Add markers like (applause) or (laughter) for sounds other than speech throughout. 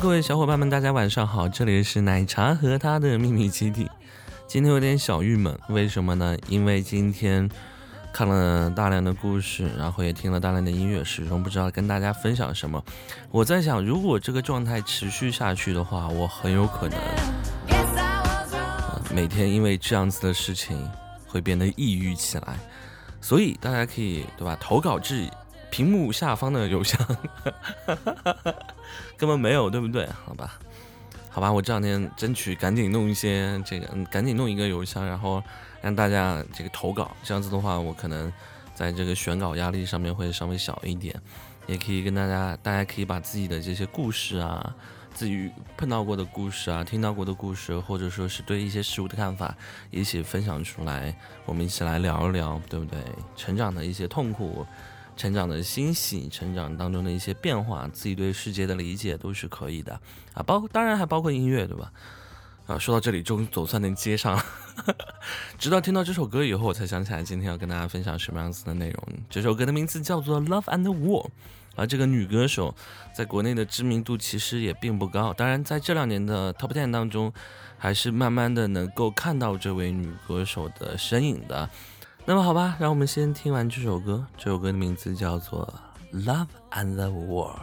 各位小伙伴们，大家晚上好，这里是奶茶和他的秘密基地。今天有点小郁闷，为什么呢？因为今天看了大量的故事，然后也听了大量的音乐，始终不知道跟大家分享什么。我在想，如果这个状态持续下去的话，我很有可能 (laughs) 每天因为这样子的事情会变得抑郁起来。所以大家可以对吧？投稿至屏幕下方的邮箱。根本没有，对不对？好吧，好吧，我这两天争取赶紧弄一些这个，嗯，赶紧弄一个邮箱，然后让大家这个投稿。这样子的话，我可能在这个选稿压力上面会稍微小一点，也可以跟大家，大家可以把自己的这些故事啊，自己碰到过的故事啊，听到过的故事，或者说是对一些事物的看法，一起分享出来，我们一起来聊一聊，对不对？成长的一些痛苦。成长的欣喜，成长当中的一些变化，自己对世界的理解都是可以的啊，包当然还包括音乐，对吧？啊，说到这里，终于总算能接上了。(laughs) 直到听到这首歌以后，我才想起来今天要跟大家分享什么样子的内容。这首歌的名字叫做《Love and War》，而这个女歌手在国内的知名度其实也并不高，当然在这两年的 Top Ten 当中，还是慢慢的能够看到这位女歌手的身影的。那么好吧，让我们先听完这首歌。这首歌的名字叫做《Love and the War》。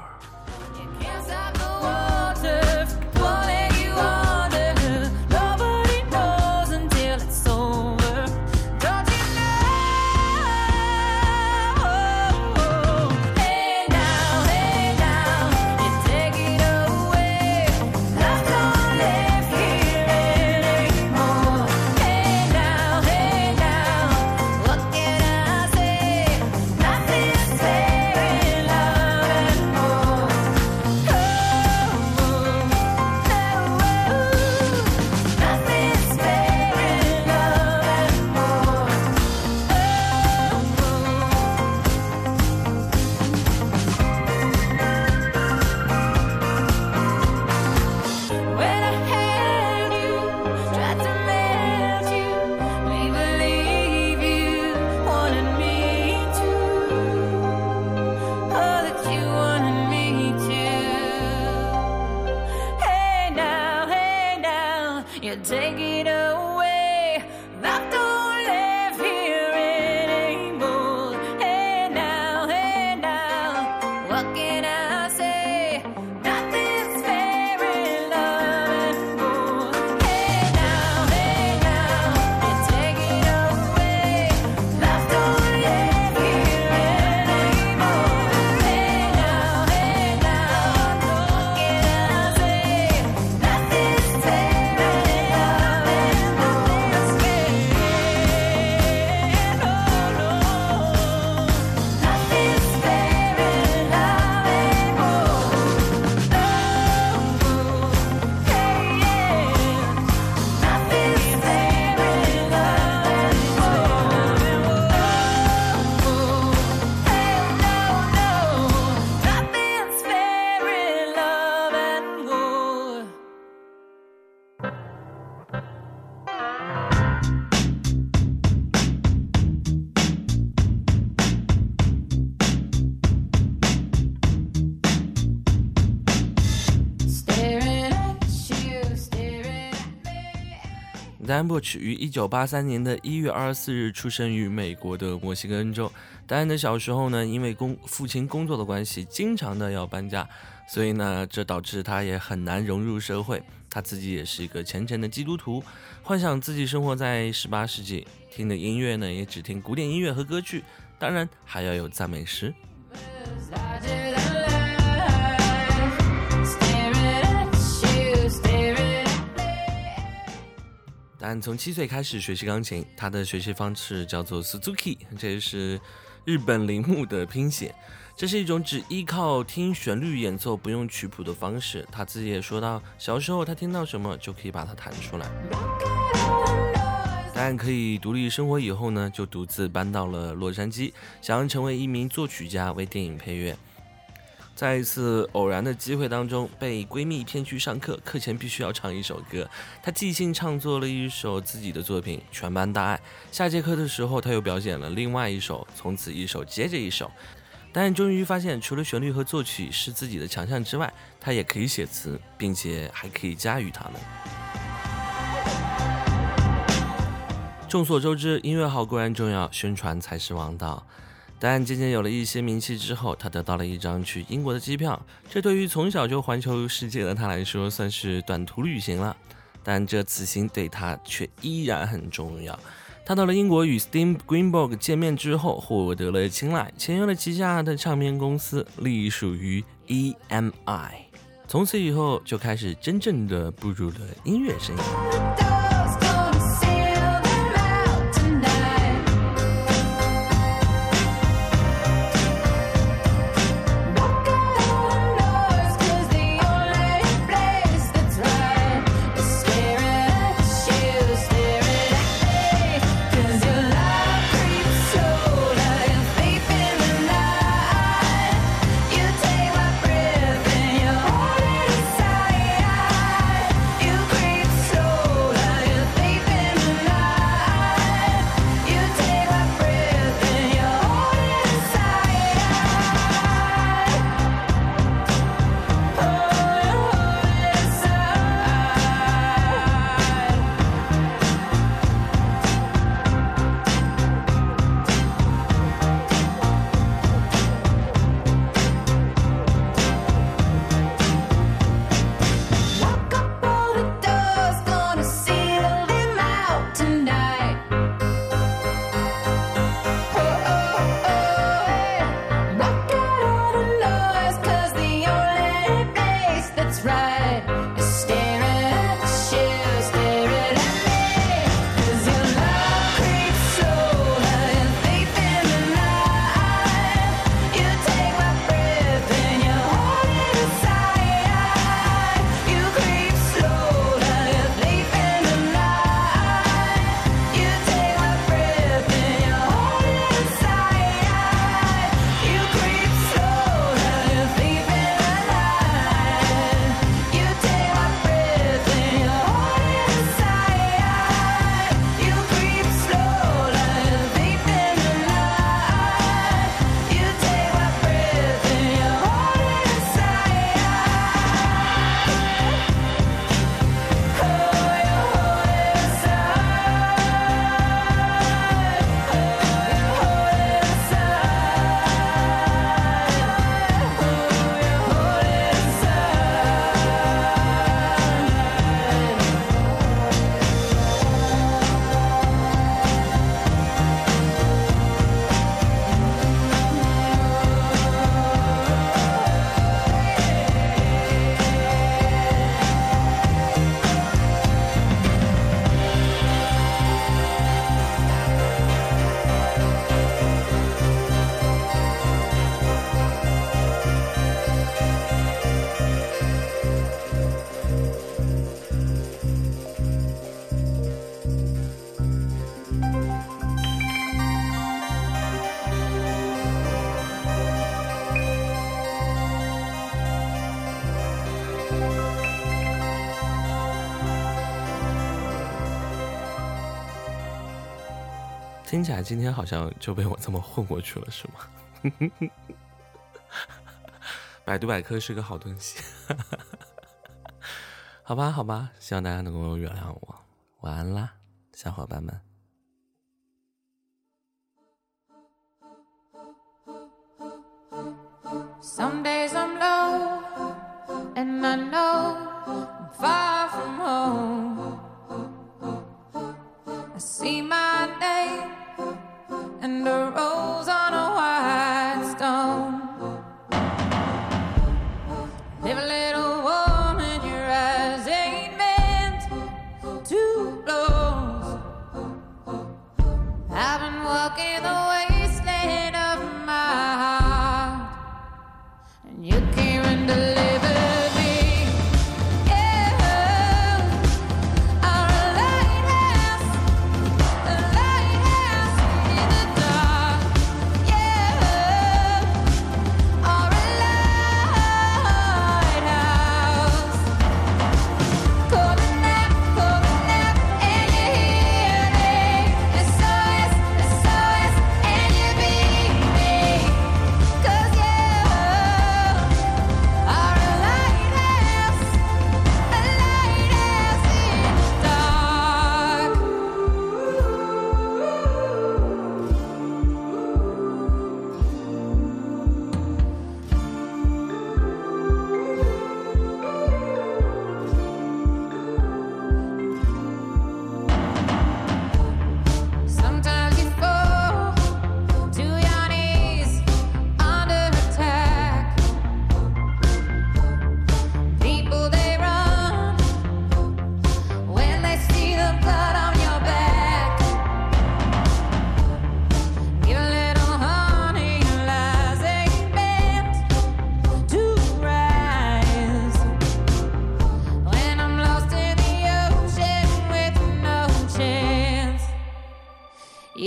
Dan Bush 于一九八三年的一月二十四日出生于美国的墨西哥州。丹恩的小时候呢，因为工父亲工作的关系，经常的要搬家，所以呢，这导致他也很难融入社会。他自己也是一个虔诚的基督徒，幻想自己生活在十八世纪，听的音乐呢，也只听古典音乐和歌剧，当然还要有赞美诗。但从七岁开始学习钢琴，他的学习方式叫做 Suzuki，这是日本铃木的拼写。这是一种只依靠听旋律演奏、不用曲谱的方式。他自己也说到，小时候他听到什么就可以把它弹出来。但可以独立生活以后呢，就独自搬到了洛杉矶，想要成为一名作曲家，为电影配乐。在一次偶然的机会当中，被闺蜜骗去上课，课前必须要唱一首歌。她即兴唱作了一首自己的作品，全班大爱。下节课的时候，她又表演了另外一首，从此一首接着一首。但终于发现，除了旋律和作曲是自己的强项之外，她也可以写词，并且还可以驾驭它们。众所周知，音乐好固然重要，宣传才是王道。但渐渐有了一些名气之后，他得到了一张去英国的机票，这对于从小就环球世界的他来说，算是短途旅行了。但这此行对他却依然很重要。他到了英国与 Steve Greenberg 见面之后，获得了青睐，签约了旗下的唱片公司，隶属于 EMI。从此以后，就开始真正的步入了音乐生涯。听起来今天好像就被我这么混过去了，是吗？(laughs) 百度百科是个好东西，(laughs) 好吧，好吧，希望大家能够原谅我。晚安啦，小伙伴们。see my name and a rose on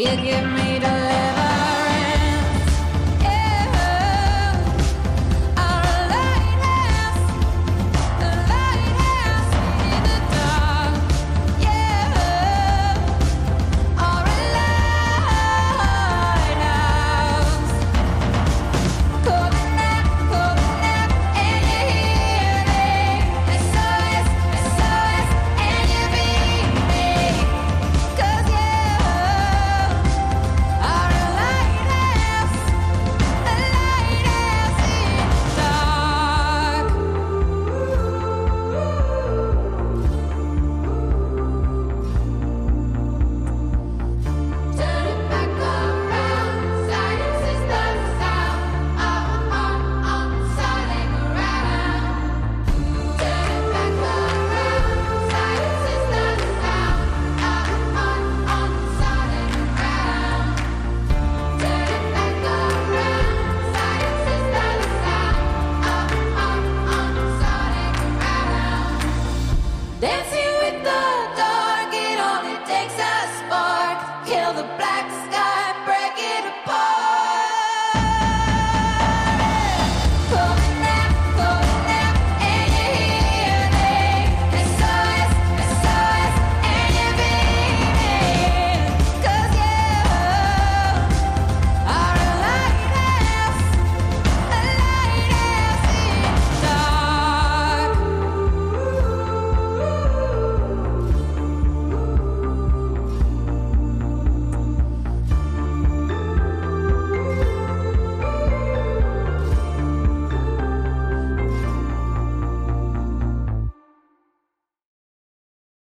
You give